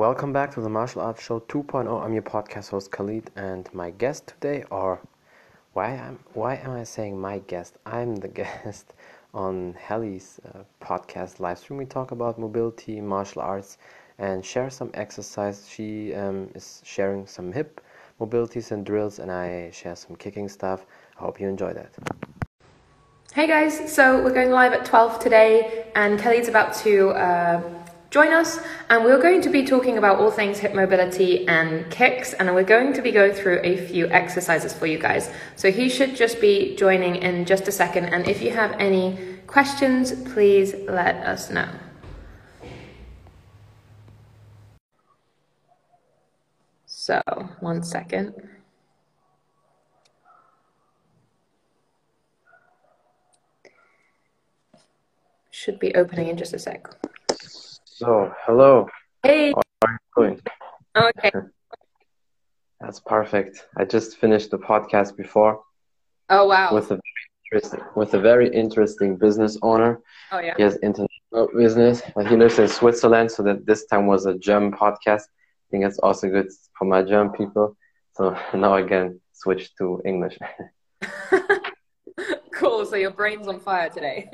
Welcome back to the Martial Arts Show 2.0. I'm your podcast host Khalid, and my guest today, or why am why am I saying my guest? I'm the guest on Hali's uh, podcast live stream. We talk about mobility, martial arts, and share some exercise. She um, is sharing some hip mobilities and drills, and I share some kicking stuff. I hope you enjoy that. Hey guys, so we're going live at 12 today, and Kelly's about to. Uh, join us and we're going to be talking about all things hip mobility and kicks and we're going to be going through a few exercises for you guys. So he should just be joining in just a second and if you have any questions please let us know. So one second. Should be opening in just a sec so, hello. Hey. How are you doing? Okay. That's perfect. I just finished the podcast before. Oh wow. With a interesting, with a very interesting business owner. Oh yeah. He has international business, but he lives in Switzerland, so that this time was a German podcast. I think it's also good for my German people. So now again, switch to English. cool. So your brain's on fire today.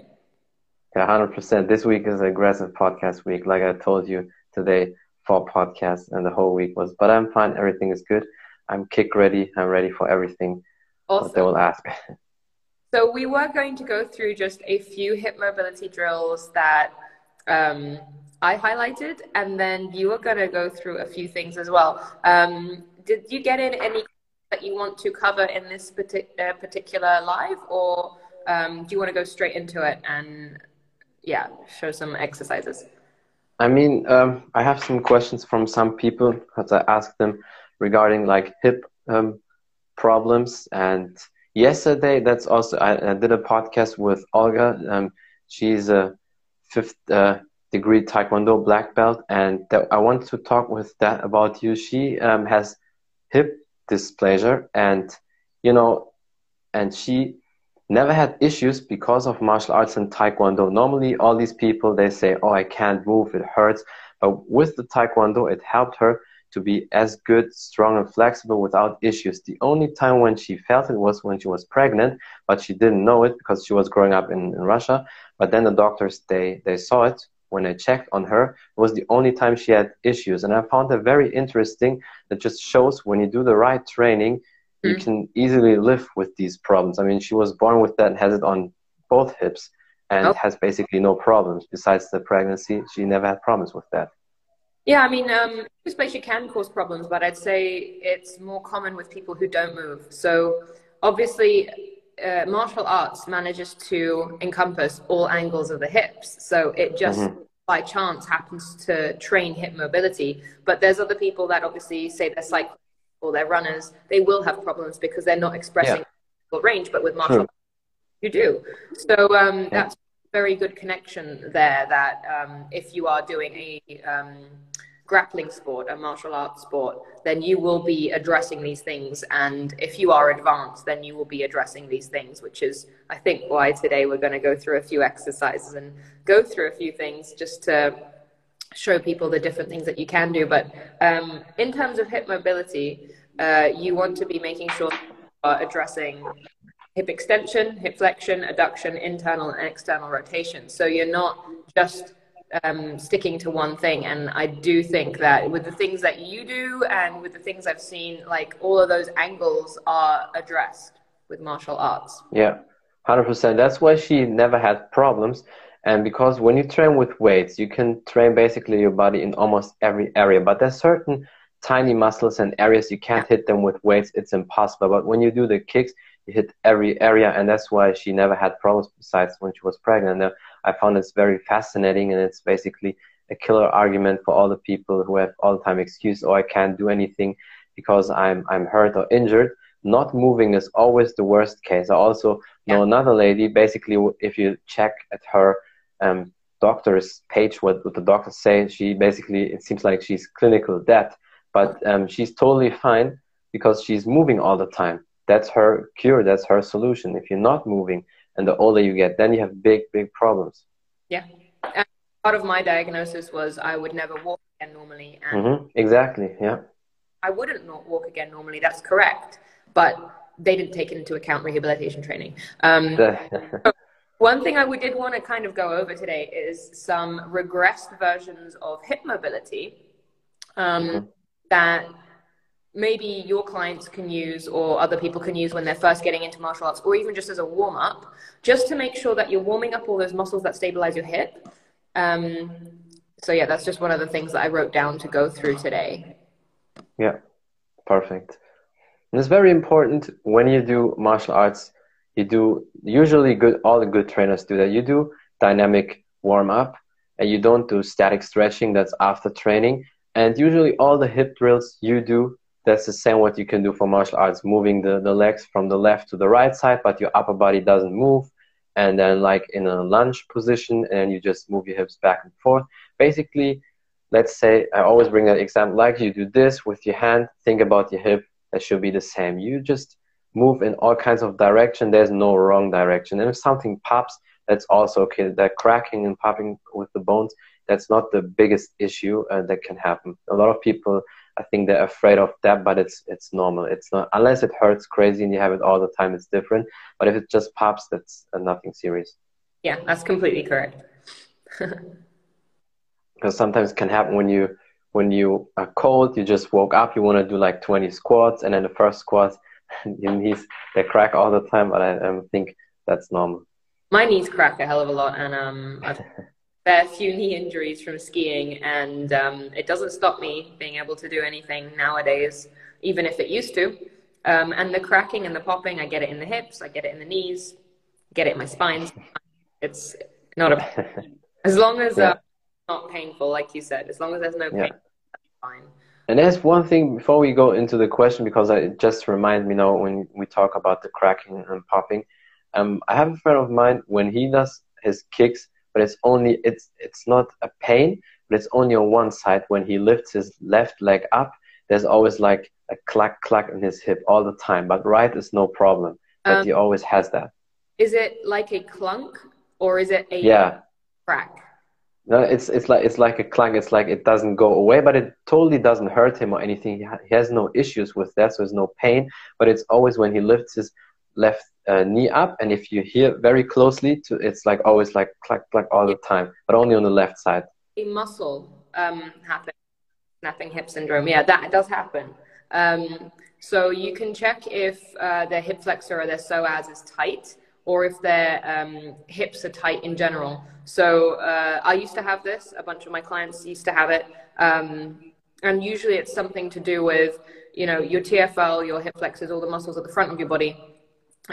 Yeah, hundred percent. This week is an aggressive podcast week, like I told you today. for podcasts and the whole week was. But I'm fine. Everything is good. I'm kick ready. I'm ready for everything. Awesome. they will ask. So we were going to go through just a few hip mobility drills that um, I highlighted, and then you were going to go through a few things as well. Um, did you get in any that you want to cover in this partic- uh, particular live, or um, do you want to go straight into it and yeah, show some exercises. I mean, um, I have some questions from some people because I asked them regarding like hip um, problems. And yesterday, that's also I, I, did a podcast with Olga. Um, she's a fifth uh, degree Taekwondo black belt, and th- I want to talk with that about you. She um, has hip dysplasia, and you know, and she never had issues because of martial arts and taekwondo. Normally all these people they say oh i can't move it hurts. But with the taekwondo it helped her to be as good strong and flexible without issues. The only time when she felt it was when she was pregnant but she didn't know it because she was growing up in, in russia. But then the doctors they they saw it when I checked on her, it was the only time she had issues. And I found that very interesting. That just shows when you do the right training, you mm. can easily live with these problems. I mean, she was born with that and has it on both hips and oh. has basically no problems. Besides the pregnancy, she never had problems with that. Yeah, I mean, um, dysplasia can cause problems, but I'd say it's more common with people who don't move. So obviously, uh, martial arts manages to encompass all angles of the hips. So it just mm-hmm. by chance happens to train hip mobility. But there's other people that obviously say they're or they're runners, they will have problems because they're not expressing yeah. range. But with martial arts, you do. So um, yeah. that's very good connection there. That um, if you are doing a um, grappling sport, a martial arts sport, then you will be addressing these things. And if you are advanced, then you will be addressing these things, which is, I think, why today we're going to go through a few exercises and go through a few things just to show people the different things that you can do. But um, in terms of hip mobility, uh, you want to be making sure you are addressing hip extension, hip flexion, adduction, internal and external rotation. So you're not just um, sticking to one thing. And I do think that with the things that you do and with the things I've seen, like all of those angles are addressed with martial arts. Yeah, 100%. That's why she never had problems and because when you train with weights, you can train basically your body in almost every area. But there's certain tiny muscles and areas you can't hit them with weights. It's impossible. But when you do the kicks, you hit every area, and that's why she never had problems. Besides when she was pregnant, and uh, I found it's very fascinating, and it's basically a killer argument for all the people who have all the time excuse, oh, I can't do anything because I'm I'm hurt or injured. Not moving is always the worst case. I also know another lady. Basically, if you check at her um, doctor's page what, what the doctors say she basically it seems like she's clinical dead but um, she's totally fine because she's moving all the time that's her cure that's her solution if you're not moving and the older you get then you have big big problems yeah uh, part of my diagnosis was I would never walk again normally. And mm-hmm. Exactly, yeah. I wouldn't not walk again normally, that's correct. But they didn't take into account rehabilitation training. Um, one thing I did want to kind of go over today is some regressed versions of hip mobility um, mm-hmm. that maybe your clients can use or other people can use when they're first getting into martial arts or even just as a warm up, just to make sure that you're warming up all those muscles that stabilize your hip um, so yeah, that's just one of the things that I wrote down to go through today. Yeah, perfect. And it's very important when you do martial arts. You do usually good. All the good trainers do that. You do dynamic warm up, and you don't do static stretching. That's after training. And usually, all the hip drills you do, that's the same what you can do for martial arts, moving the, the legs from the left to the right side, but your upper body doesn't move and then like in a lunge position and you just move your hips back and forth basically let's say i always bring that example like you do this with your hand think about your hip that should be the same you just move in all kinds of direction there's no wrong direction and if something pops that's also okay that cracking and popping with the bones that's not the biggest issue uh, that can happen a lot of people I think they're afraid of that, but it's it's normal. It's not unless it hurts crazy and you have it all the time. It's different. But if it just pops, that's uh, nothing serious. Yeah, that's completely correct. because sometimes it can happen when you when you are cold. You just woke up. You want to do like 20 squats, and then the first squat, your knees they crack all the time. But I um, think that's normal. My knees crack a hell of a lot, and um, I've had a few knee injuries from skiing, and um, it doesn't stop me being able to do anything nowadays, even if it used to. Um, and the cracking and the popping, I get it in the hips, I get it in the knees, get it in my spine. It's not a as long as yeah. uh, not painful, like you said. As long as there's no pain, yeah. fine. And there's one thing before we go into the question, because it just reminds me now when we talk about the cracking and popping. Um, I have a friend of mine when he does his kicks but it's only it's it's not a pain, but it's only on one side. When he lifts his left leg up, there's always like a clack clack in his hip all the time. But right is no problem. But um, he always has that. Is it like a clunk or is it a yeah crack? No, it's it's like it's like a clunk. It's like it doesn't go away, but it totally doesn't hurt him or anything. He, ha- he has no issues with that, so there's no pain. But it's always when he lifts his left uh, knee up, and if you hear very closely, to it's like always like clack clack all the time, but only on the left side. A muscle um, happen, snapping hip syndrome. Yeah, that does happen. Um, so you can check if uh, hip flexor or their psoas is tight, or if their um, hips are tight in general. So uh, I used to have this. A bunch of my clients used to have it, um, and usually it's something to do with you know your TFL, your hip flexors, all the muscles at the front of your body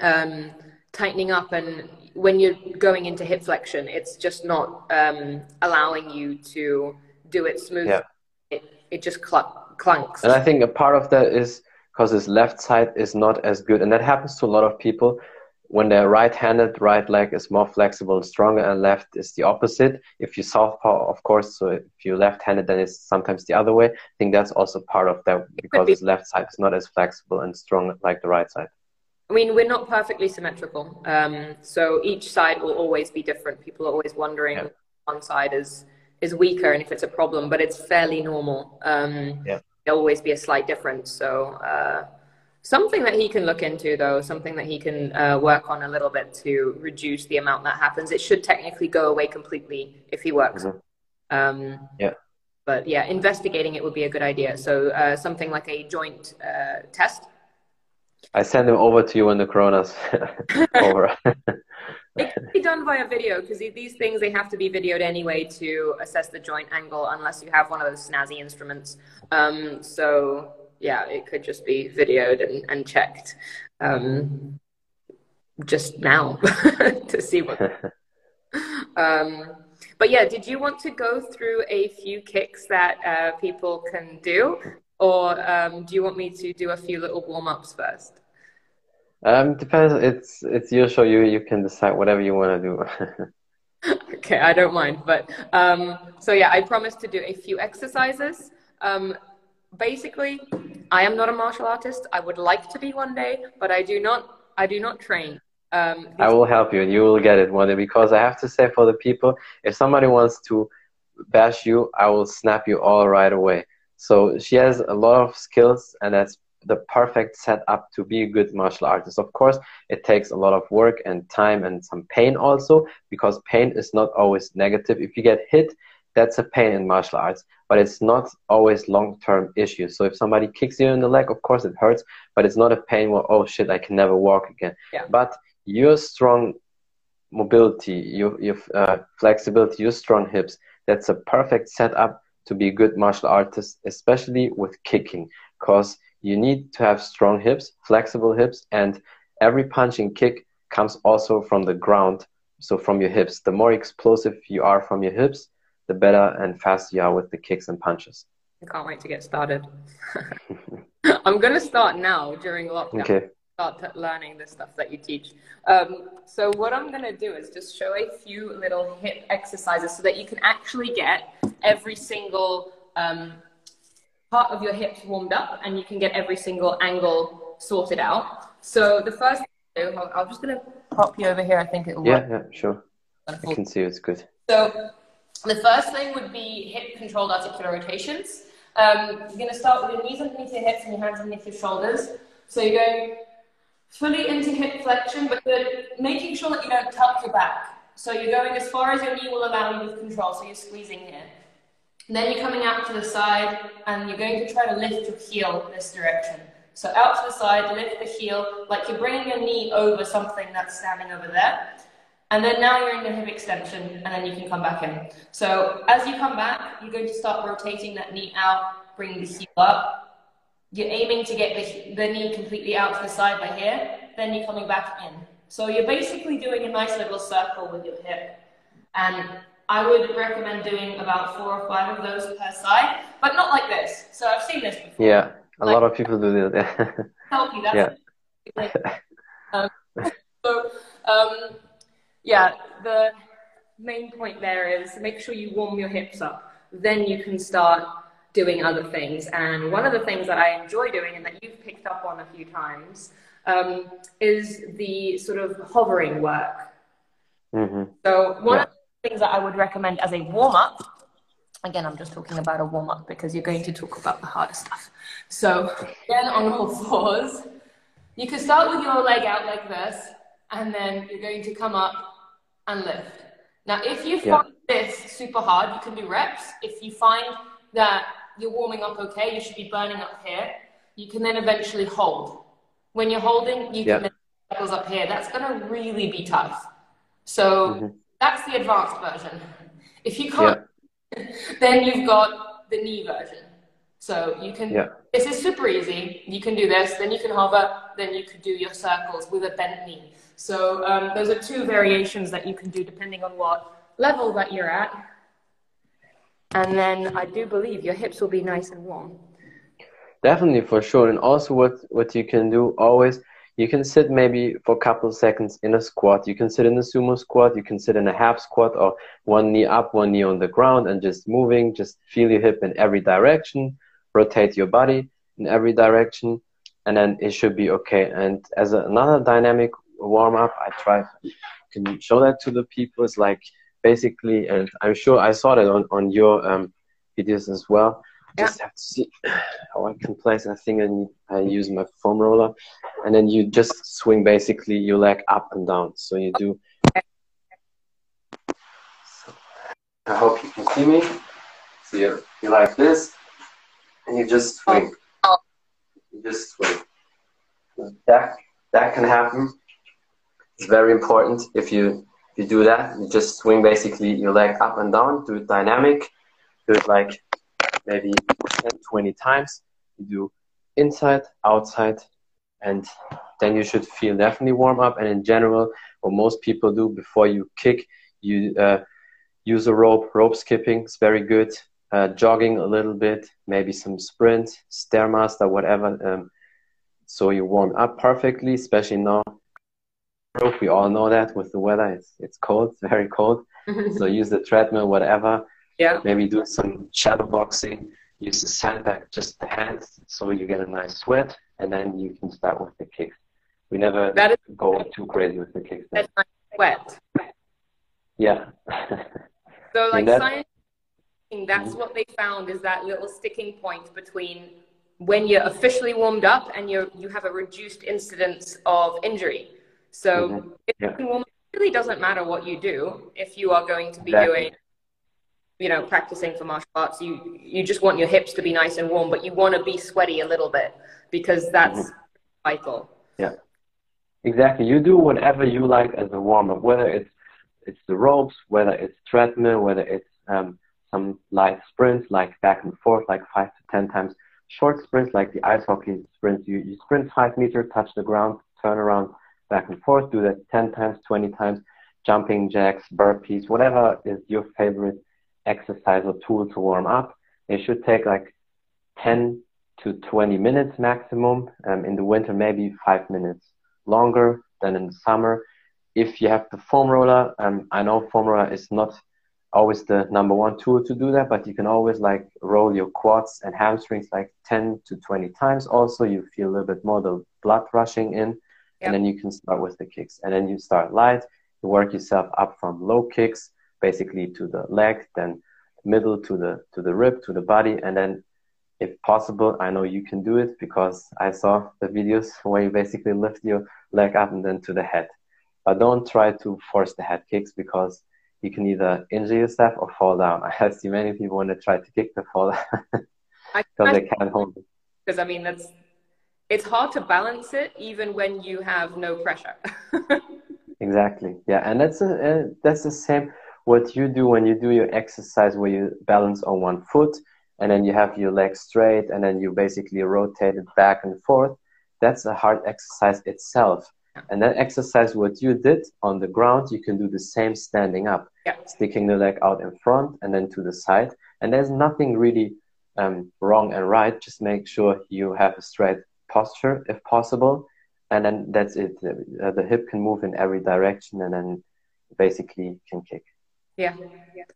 um, tightening up and when you're going into hip flexion it's just not um, allowing you to do it smoothly yeah. it, it just cl- clunks and i think a part of that is because his left side is not as good and that happens to a lot of people when they're right-handed right leg is more flexible and stronger and left is the opposite if you southpaw of course so if you're left-handed then it's sometimes the other way i think that's also part of that because be. his left side is not as flexible and strong like the right side I mean, we're not perfectly symmetrical. Um, so each side will always be different. People are always wondering yeah. one side is is weaker and if it's a problem, but it's fairly normal. Um, yeah. There'll always be a slight difference. So uh, something that he can look into, though, something that he can uh, work on a little bit to reduce the amount that happens. It should technically go away completely if he works. Mm-hmm. Um, yeah. But yeah, investigating it would be a good idea. So uh, something like a joint uh, test I send them over to you when the corona's over. it can be done via video because these things they have to be videoed anyway to assess the joint angle unless you have one of those snazzy instruments. Um, so yeah, it could just be videoed and, and checked um, just now to see what. um, but yeah, did you want to go through a few kicks that uh, people can do, or um, do you want me to do a few little warm ups first? Um, depends. It's it's your show. You you can decide whatever you want to do. okay, I don't mind. But um, so yeah, I promised to do a few exercises. Um, basically, I am not a martial artist. I would like to be one day, but I do not. I do not train. Um, I will help you, and you will get it one day. Because I have to say, for the people, if somebody wants to bash you, I will snap you all right away. So she has a lot of skills, and that's the perfect setup to be a good martial artist. Of course, it takes a lot of work and time and some pain also, because pain is not always negative. If you get hit, that's a pain in martial arts, but it's not always long-term issues. So if somebody kicks you in the leg, of course it hurts, but it's not a pain where oh shit, I can never walk again. Yeah. But your strong mobility, your your uh, flexibility, your strong hips, that's a perfect setup to be a good martial artist, especially with kicking, because you need to have strong hips, flexible hips, and every punch and kick comes also from the ground, so from your hips. The more explosive you are from your hips, the better and faster you are with the kicks and punches. I can't wait to get started. I'm going to start now during lockdown. Okay. Start learning the stuff that you teach. Um, so what I'm going to do is just show a few little hip exercises so that you can actually get every single um, part of your hips warmed up and you can get every single angle sorted out. So the first thing I'm just going to pop you over here. I think it'll work. Yeah, yeah, sure. I can see it's good. So the first thing would be hip controlled articular rotations. Um, you're going to start with your knees underneath your hips and your hands underneath your shoulders. So you're going fully into hip flexion, but making sure that you don't tuck your back. So you're going as far as your knee will allow you with control, so you're squeezing here. And then you're coming out to the side, and you're going to try to lift your heel in this direction. So out to the side, lift the heel, like you're bringing your knee over something that's standing over there. And then now you're in the hip extension, and then you can come back in. So as you come back, you're going to start rotating that knee out, bringing the heel up. You're aiming to get the, the knee completely out to the side by here, then you're coming back in. So you're basically doing a nice little circle with your hip. And I would recommend doing about four or five of those per side, but not like this. So I've seen this before. Yeah, a like, lot of people do that. healthy, that's yeah. um, so, um, yeah, the main point there is make sure you warm your hips up. Then you can start doing other things. And one of the things that I enjoy doing and that you've picked up on a few times um, is the sort of hovering work. Mm-hmm. So one yeah. of the things that I would recommend as a warm up, again, I'm just talking about a warm up because you're going to talk about the harder stuff. So again, on all fours, you can start with your leg out like this, and then you're going to come up and lift. Now, if you find this super hard, you can do reps. If you find that you're warming up okay, you should be burning up here. You can then eventually hold. When you're holding, you yeah. can then up here. That's going to really be tough. So mm-hmm. that's the advanced version. If you can't, yeah. then you've got the knee version. So you can, yeah. this is super easy. You can do this, then you can hover, then you could do your circles with a bent knee. So um, those are two variations that you can do depending on what level that you're at. And then I do believe your hips will be nice and warm. Definitely, for sure. And also, what, what you can do always, you can sit maybe for a couple of seconds in a squat. You can sit in a sumo squat. You can sit in a half squat or one knee up, one knee on the ground and just moving. Just feel your hip in every direction. Rotate your body in every direction. And then it should be okay. And as a, another dynamic warm up. I try can show that to the people. It's like basically, and I'm sure I saw that on on your um, videos as well. Yeah. Just have to see how I can place. I think I, need, I use my foam roller, and then you just swing basically your leg up and down. So you do. I hope you can see me. So you you like this, and you just swing. You just swing. That that can happen. It's very important if you if you do that. You just swing basically your leg up and down do it dynamic do it like maybe 10 20 times. You do inside outside and then you should feel definitely warm up. And in general what most people do before you kick you uh, use a rope. Rope skipping is very good uh, jogging a little bit maybe some sprint stairmaster whatever um, so you warm up perfectly especially now we all know that with the weather, it's it's cold, it's very cold. so use the treadmill, whatever. Yeah. Maybe do some shadow boxing. Use the sandbag, just the hands, so you get a nice sweat, and then you can start with the kicks. We never that is, go too crazy with the kicks. That's nice sweat. Yeah. so like science, that's what they found is that little sticking point between when you're officially warmed up and you you have a reduced incidence of injury. So mm-hmm. yeah. it really doesn't matter what you do if you are going to be exactly. doing you know practicing for martial arts you you just want your hips to be nice and warm but you want to be sweaty a little bit because that's mm-hmm. vital yeah exactly you do whatever you like as a warm up whether it's it's the ropes whether it's treadmill whether it's um, some light sprints like back and forth like five to ten times short sprints like the ice hockey sprints you, you sprint five meters touch the ground turn around back and forth do that 10 times 20 times jumping jacks burpees whatever is your favorite exercise or tool to warm up. It should take like 10 to 20 minutes maximum. Um, in the winter, maybe five minutes longer than in the summer. If you have the foam roller, um, I know foam roller is not always the number one tool to do that, but you can always like roll your quads and hamstrings like 10 to 20 times. Also, you feel a little bit more the blood rushing in, yep. and then you can start with the kicks. And then you start light, you work yourself up from low kicks basically to the leg, then middle to the to the rib, to the body, and then if possible, I know you can do it because I saw the videos where you basically lift your leg up and then to the head. But don't try to force the head kicks because you can either injure yourself or fall down. I have seen many people when they try to kick the fall because they can't hold it. Because I mean that's it's hard to balance it even when you have no pressure. exactly. Yeah, and that's a, uh, that's the same what you do when you do your exercise where you balance on one foot and then you have your legs straight and then you basically rotate it back and forth that's a hard exercise itself and that exercise what you did on the ground you can do the same standing up. Yeah. sticking the leg out in front and then to the side. And there's nothing really um, wrong and right. Just make sure you have a straight posture if possible. And then that's it. Uh, the hip can move in every direction and then basically can kick. Yeah.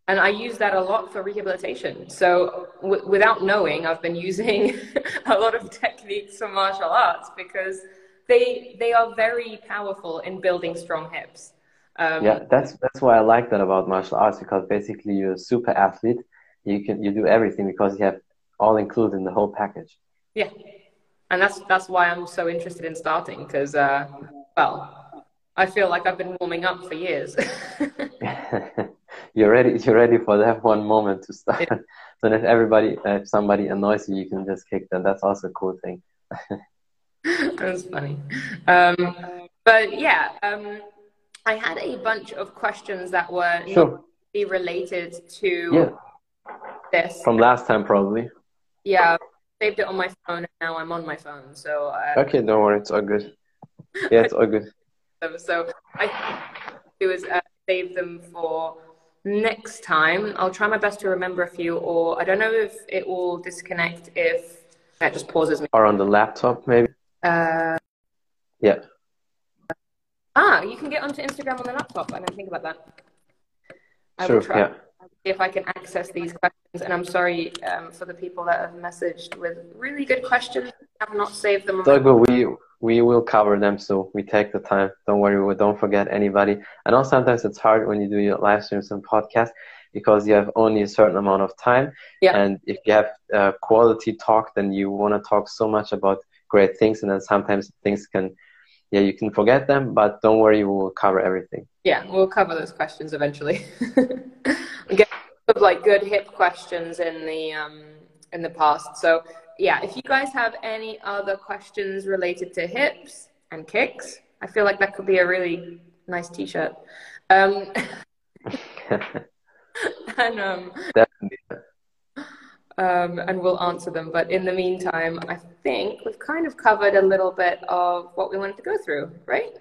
And I use that a lot for rehabilitation. So w- without knowing, I've been using a lot of techniques for martial arts because they they are very powerful in building strong hips. Um, yeah, that's that's why I like that about martial arts because basically you're a super athlete. You can you do everything because you have all included in the whole package. Yeah, and that's that's why I'm so interested in starting because uh, well, I feel like I've been warming up for years. you're ready you're ready for that one moment to start yeah. so if everybody if somebody annoys you you can just kick them that's also a cool thing that's funny um, but yeah um, i had a bunch of questions that were sure. related to yeah. this from last time probably yeah saved it on my phone and now i'm on my phone so uh, okay don't worry it's all good yeah it's all good so i it was uh, save them for next time. I'll try my best to remember a few, or I don't know if it will disconnect if that just pauses me. Or on the laptop, maybe. Uh, yeah. Ah, you can get onto Instagram on the laptop. I didn't think about that. I sure, will try. Yeah. See if I can access these questions. And I'm sorry um, for the people that have messaged with really good questions. I have not saved them. So good. We we will cover them so we take the time don't worry we don't forget anybody i know sometimes it's hard when you do your live streams and podcasts because you have only a certain amount of time yeah. and if you have uh, quality talk then you want to talk so much about great things and then sometimes things can yeah you can forget them but don't worry we will cover everything. Yeah we'll cover those questions eventually. Get like good hip questions in the um in the past. So yeah, if you guys have any other questions related to hips and kicks, I feel like that could be a really nice T-shirt. Um, and um, um, and we'll answer them. But in the meantime, I think we've kind of covered a little bit of what we wanted to go through, right?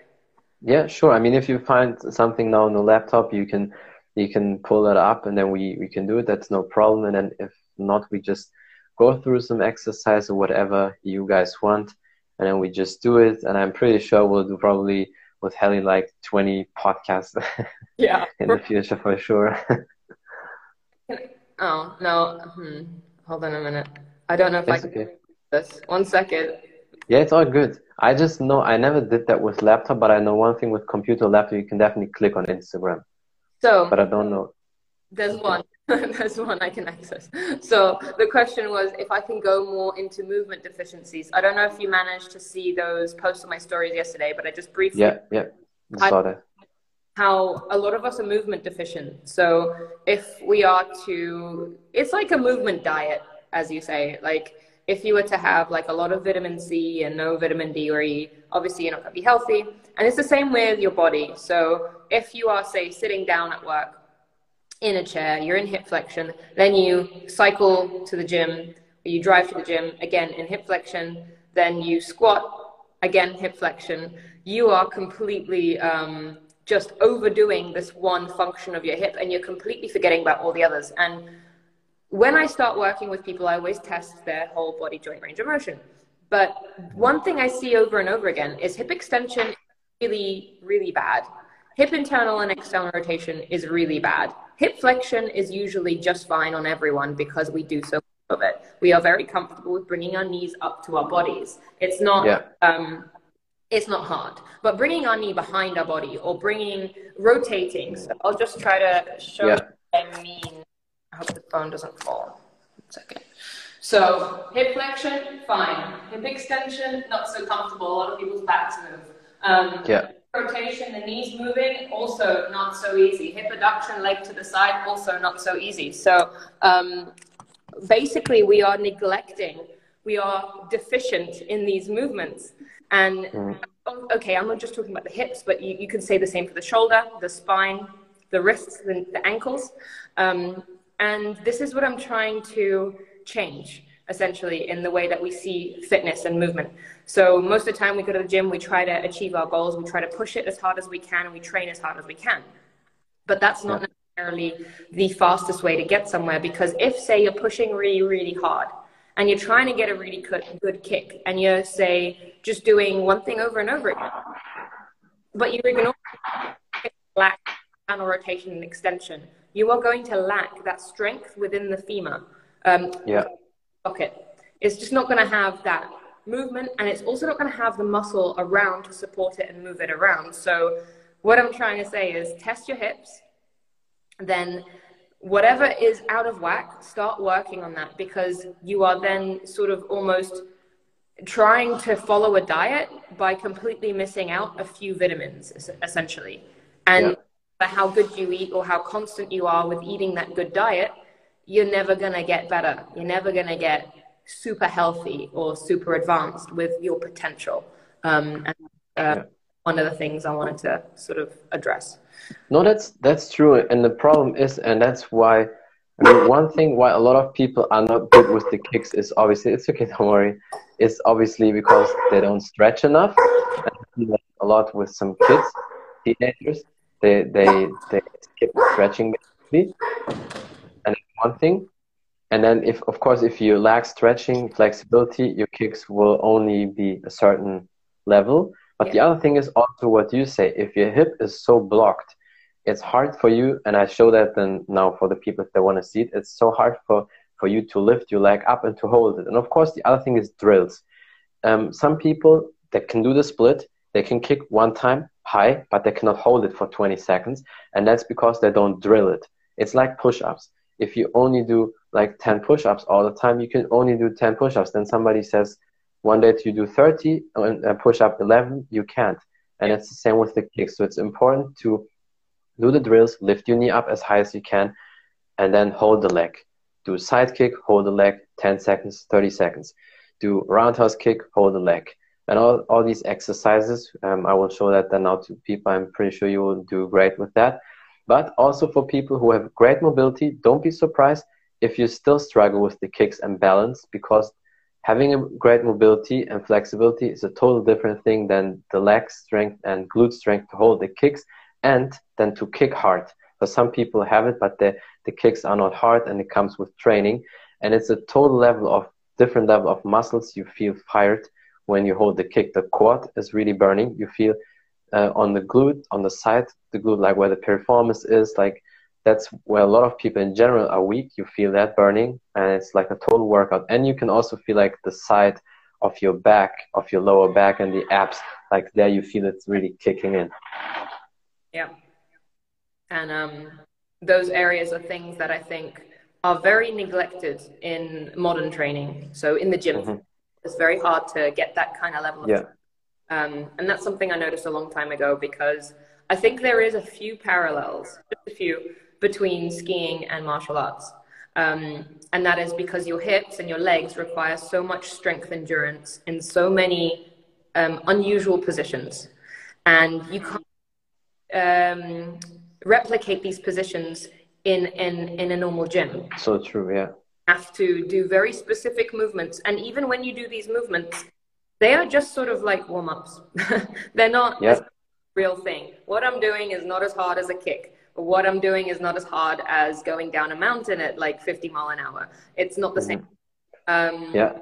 Yeah, sure. I mean, if you find something now on the laptop, you can you can pull it up, and then we we can do it. That's no problem. And then if not, we just go through some exercise or whatever you guys want, and then we just do it. And I'm pretty sure we'll do probably with Hali like 20 podcasts. Yeah. in the future for sure. oh no! Hmm. Hold on a minute. I don't know if it's I can okay. this. One second. Yeah, it's all good. I just know I never did that with laptop, but I know one thing with computer laptop, you can definitely click on Instagram. So, but I don't know. There's one. There's one I can access. So the question was if I can go more into movement deficiencies. I don't know if you managed to see those posts on my stories yesterday, but I just briefly. Yeah, yeah, I saw that. How a lot of us are movement deficient. So if we are to, it's like a movement diet, as you say. Like if you were to have like a lot of vitamin C and no vitamin D or E, obviously you're not going to be healthy. And it's the same with your body. So if you are, say, sitting down at work in a chair, you're in hip flexion, then you cycle to the gym, or you drive to the gym, again in hip flexion, then you squat, again hip flexion, you are completely um, just overdoing this one function of your hip and you're completely forgetting about all the others. And when I start working with people, I always test their whole body joint range of motion. But one thing I see over and over again is hip extension really, really bad. Hip internal and external rotation is really bad hip flexion is usually just fine on everyone because we do so much of it. We are very comfortable with bringing our knees up to our bodies. It's not. Yeah. Um, it's not hard, but bringing our knee behind our body or bringing rotating. So I'll just try to show yeah. what I mean. I hope the phone doesn't fall. One second. So hip flexion, fine. Hip extension, not so comfortable. A lot of people's backs move. Um, yeah rotation, the knees moving, also not so easy. Hip adduction, leg to the side, also not so easy. So um, basically, we are neglecting, we are deficient in these movements. And mm. okay, I'm not just talking about the hips, but you, you can say the same for the shoulder, the spine, the wrists, the, the ankles. Um, and this is what I'm trying to change essentially in the way that we see fitness and movement. So most of the time we go to the gym, we try to achieve our goals, we try to push it as hard as we can, and we train as hard as we can. But that's not necessarily the fastest way to get somewhere because if say you're pushing really, really hard and you're trying to get a really good, good kick and you're say just doing one thing over and over again, but you ignore lack panel rotation and extension, you are going to lack that strength within the femur. Um, yeah pocket. It's just not going to have that movement and it's also not going to have the muscle around to support it and move it around. So, what I'm trying to say is test your hips, then whatever is out of whack, start working on that because you are then sort of almost trying to follow a diet by completely missing out a few vitamins, essentially. And yeah. how good you eat or how constant you are with eating that good diet, you're never going to get better. You're never going to get super healthy or super advanced with your potential. Um, and uh, yeah. One of the things I wanted to sort of address. No, that's that's true, and the problem is, and that's why. I mean, one thing why a lot of people are not good with the kicks is obviously it's okay, don't worry. It's obviously because they don't stretch enough. a lot with some kids, teenagers, they they they skip stretching basically and one thing. And then if, of course, if you lack stretching flexibility, your kicks will only be a certain level. But yeah. the other thing is also what you say. If your hip is so blocked, it's hard for you. And I show that then now for the people if they want to see it. It's so hard for, for you to lift your leg up and to hold it. And of course, the other thing is drills. Um, some people that can do the split, they can kick one time high, but they cannot hold it for 20 seconds. And that's because they don't drill it. It's like push ups if you only do like 10 push-ups all the time you can only do 10 push-ups then somebody says one day you do 30 and push up 11 you can't. And it's the same with the kicks. So it's important to do the drills lift your knee up as high as you can and then hold the leg. Do side kick hold the leg 10 seconds 30 seconds. Do roundhouse kick hold the leg. And all, all these exercises um, i will show that then now to people. I'm pretty sure you will do great with that. But also for people who have great mobility, don't be surprised if you still struggle with the kicks and balance because having a great mobility and flexibility is a total different thing than the leg strength and glute strength to hold the kicks and then to kick hard. For some people have it, but the, the kicks are not hard and it comes with training. And it's a total level of different level of muscles. You feel fired when you hold the kick. The quad is really burning. You feel uh, on the glute, on the side, the glute, like where the piriformis is, like that's where a lot of people in general are weak. You feel that burning, and it's like a total workout. And you can also feel like the side of your back, of your lower back, and the abs, like there you feel it's really kicking in. Yeah. And um, those areas are things that I think are very neglected in modern training. So in the gym, mm-hmm. it's very hard to get that kind of level of yeah. Um, and that's something I noticed a long time ago because I think there is a few parallels, just a few, between skiing and martial arts. Um, and that is because your hips and your legs require so much strength endurance in so many um, unusual positions. And you can't um, replicate these positions in, in, in a normal gym. So true, yeah. Have to do very specific movements. And even when you do these movements, they are just sort of like warm ups. They're not yeah. real thing. What I'm doing is not as hard as a kick. What I'm doing is not as hard as going down a mountain at like 50 mile an hour. It's not the mm-hmm. same. Um, yeah.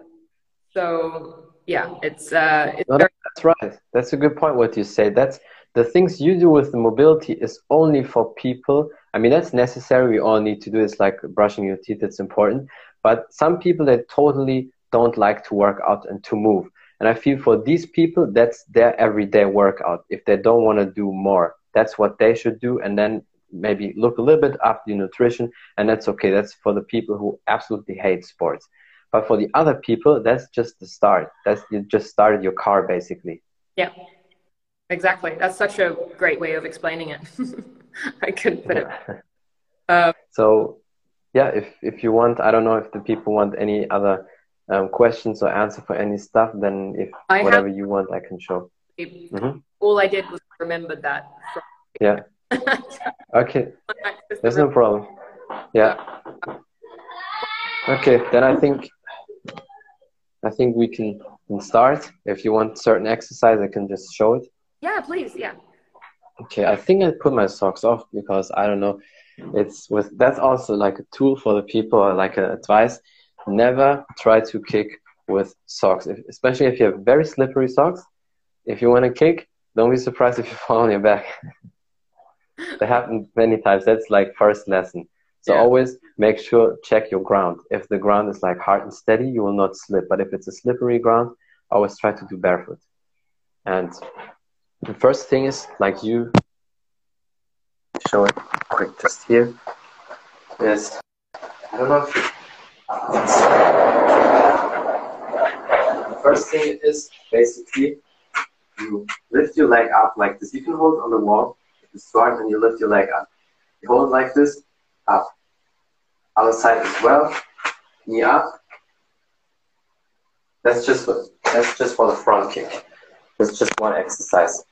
So yeah, it's uh, it's no, very- that's right. That's a good point. What you say. That's the things you do with the mobility is only for people. I mean, that's necessary. We all need to do. It's like brushing your teeth. It's important. But some people that totally don't like to work out and to move. And I feel for these people, that's their everyday workout. If they don't want to do more, that's what they should do. And then maybe look a little bit after the nutrition, and that's okay. That's for the people who absolutely hate sports. But for the other people, that's just the start. That's you just started your car basically. Yeah, exactly. That's such a great way of explaining it. I couldn't put it. Um, so, yeah, if if you want, I don't know if the people want any other um, questions or answer for any stuff, then if I whatever have, you want, I can show. Mm-hmm. All I did was remember that. From- yeah. okay. There's no problem. Yeah. Okay, then I think I think we can, start. If you want certain exercise, I can just show it. Yeah, please. Yeah. Okay, I think I put my socks off because I don't know. It's with that's also like a tool for the people, like an advice never try to kick with socks, if, especially if you have very slippery socks. If you want to kick, don't be surprised if you fall on your back. That happened many times. That's like first lesson. So yeah. always make sure check your ground. If the ground is like hard and steady, you will not slip. But if it's a slippery ground, always try to do barefoot. And the first thing is like you show it quick just here. Yes, I don't know if the first thing is basically you lift your leg up like this. You can hold on the wall. You start and you lift your leg up. You hold like this, up. Other side as well. Knee up. That's just for, that's just for the front kick. That's just one exercise.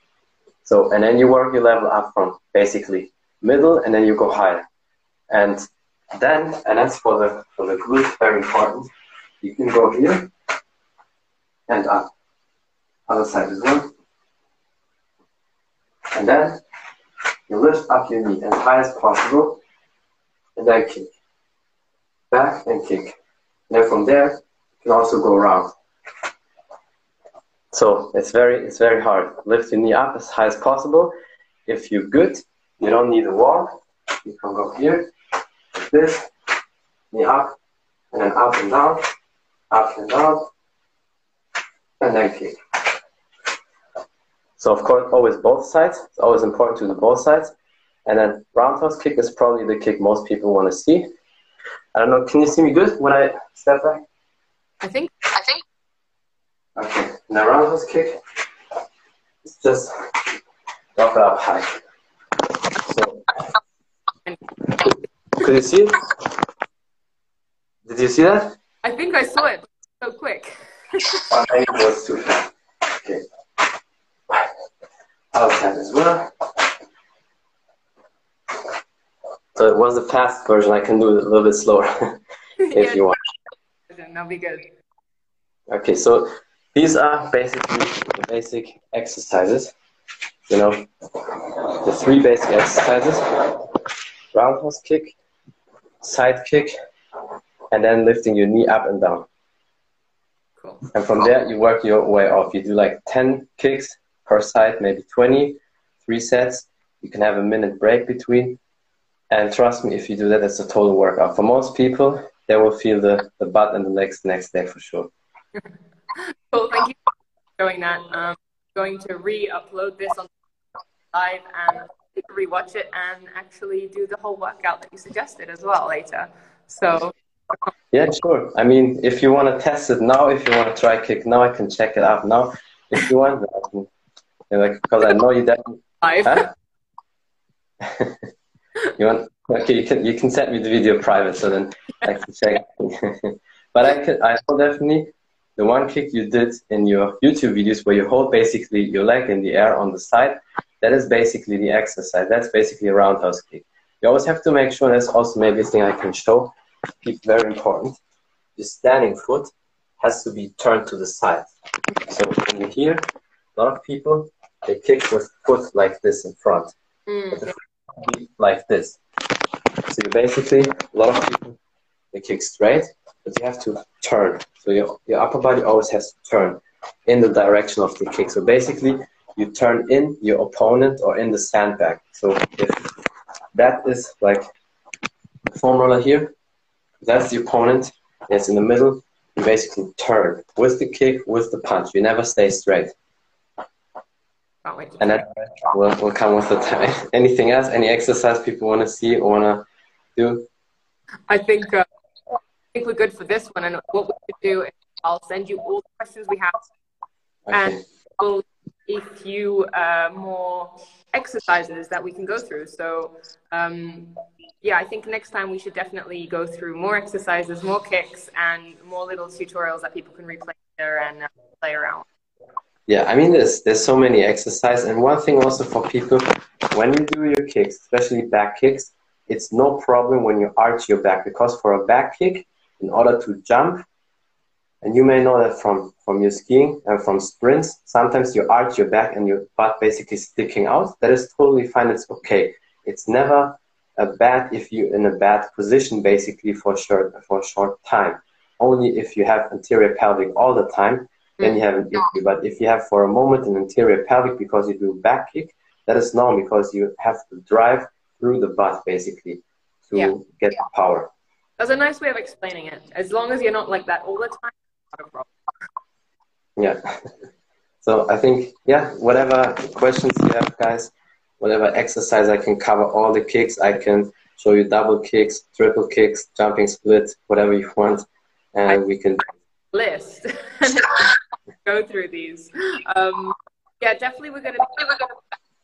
So and then you work your level up from basically middle and then you go higher. And then, and that's for the, for the glutes, very important, you can go here and up. Other side as well. And then you lift up your knee as high as possible and then kick. Back and kick. And then from there, you can also go around. So it's very, it's very hard. Lift your knee up as high as possible. If you're good, you don't need a wall. You can go here this, knee up, and then up and down, up and down, and then kick. So of course, always both sides. It's always important to do both sides. And then roundhouse kick is probably the kick most people want to see. I don't know. Can you see me good when I step back? I think. I think. Okay. Now roundhouse kick. It's just drop it up high. So could you see it? Did you see that? I think I saw it so quick. I think it was too fast. Okay. Outside as well. So it was the fast version. I can do it a little bit slower if yeah, you want. That'll be good. Okay, so these are basically the basic exercises. You know, the three basic exercises: roundhouse kick, side kick, and then lifting your knee up and down. Cool. And from there, you work your way off. You do like 10 kicks per side, maybe 20, three sets. You can have a minute break between. And trust me, if you do that, it's a total workout. For most people, they will feel the, the butt and the legs the next day for sure. cool. Thank you for showing that. Um, I'm going to re upload this on live and rewatch it and actually do the whole workout that you suggested as well later. So. Yeah, sure. I mean, if you want to test it now, if you want to try kick now, I can check it out now. If you want, I can, like, because I know you definitely. Huh? you want? Okay, you can you can send me the video private, so then I can check. but I could, I will definitely the one kick you did in your YouTube videos where you hold basically your leg in the air on the side, that is basically the exercise. That's basically a roundhouse kick. You always have to make sure that's also maybe a thing I can show. It's very important. The standing foot has to be turned to the side. So when you hear a lot of people, they kick with foot like this in front. Mm. Like this. So you basically, a lot of people, they kick straight, but you have to turn. So your, your upper body always has to turn in the direction of the kick. So basically, you turn in your opponent or in the sandbag. So if that is like the foam roller here, that's the opponent, it's in the middle, you basically turn with the kick, with the punch. You never stay straight. And then will will come with the time. Anything else? Any exercise people want to see or want to do? I think uh, I think we're good for this one. And what we could do is I'll send you all the questions we have, okay. and we'll a few uh, more exercises that we can go through. So, um, yeah, I think next time we should definitely go through more exercises, more kicks, and more little tutorials that people can replay there and uh, play around. Yeah, I mean, there's there's so many exercises, and one thing also for people, when you do your kicks, especially back kicks, it's no problem when you arch your back because for a back kick, in order to jump, and you may know that from, from your skiing and from sprints, sometimes you arch your back and your butt basically sticking out. That is totally fine. It's okay. It's never a bad if you're in a bad position basically for short for a short time. Only if you have anterior pelvic all the time, then you have an issue. But if you have for a moment an anterior pelvic because you do back kick, that is normal because you have to drive through the butt basically to yeah. get yeah. power. That's a nice way of explaining it. As long as you're not like that all the time, yeah. So I think, yeah, whatever questions you have, guys, whatever exercise I can cover all the kicks. I can show you double kicks, triple kicks, jumping split, whatever you want, and we can list go through these. Um, yeah, definitely we're gonna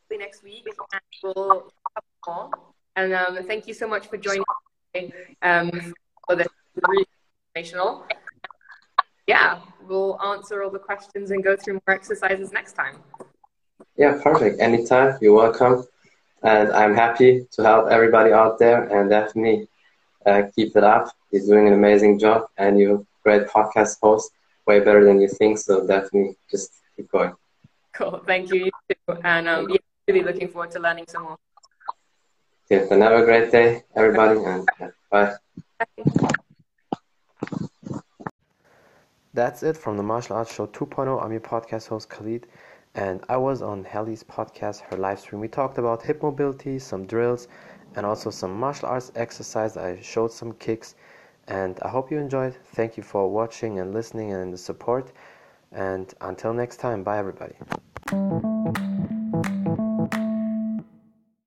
be next week, and we'll have more. And um, thank you so much for joining. Um, for this really informational yeah, we'll answer all the questions and go through more exercises next time. Yeah, perfect. Anytime, you're welcome. And I'm happy to help everybody out there and definitely uh, keep it up. You're doing an amazing job and you're a great podcast host, way better than you think. So definitely just keep going. Cool. Thank you. you too. And um, yeah, really looking forward to learning some more. Yeah, then have a great day, everybody, and yeah, bye. bye. That's it from the Martial Arts Show 2.0. I'm your podcast host Khalid, and I was on Hali's podcast, her live stream. We talked about hip mobility, some drills, and also some martial arts exercise. I showed some kicks, and I hope you enjoyed. Thank you for watching and listening and the support. And until next time, bye everybody.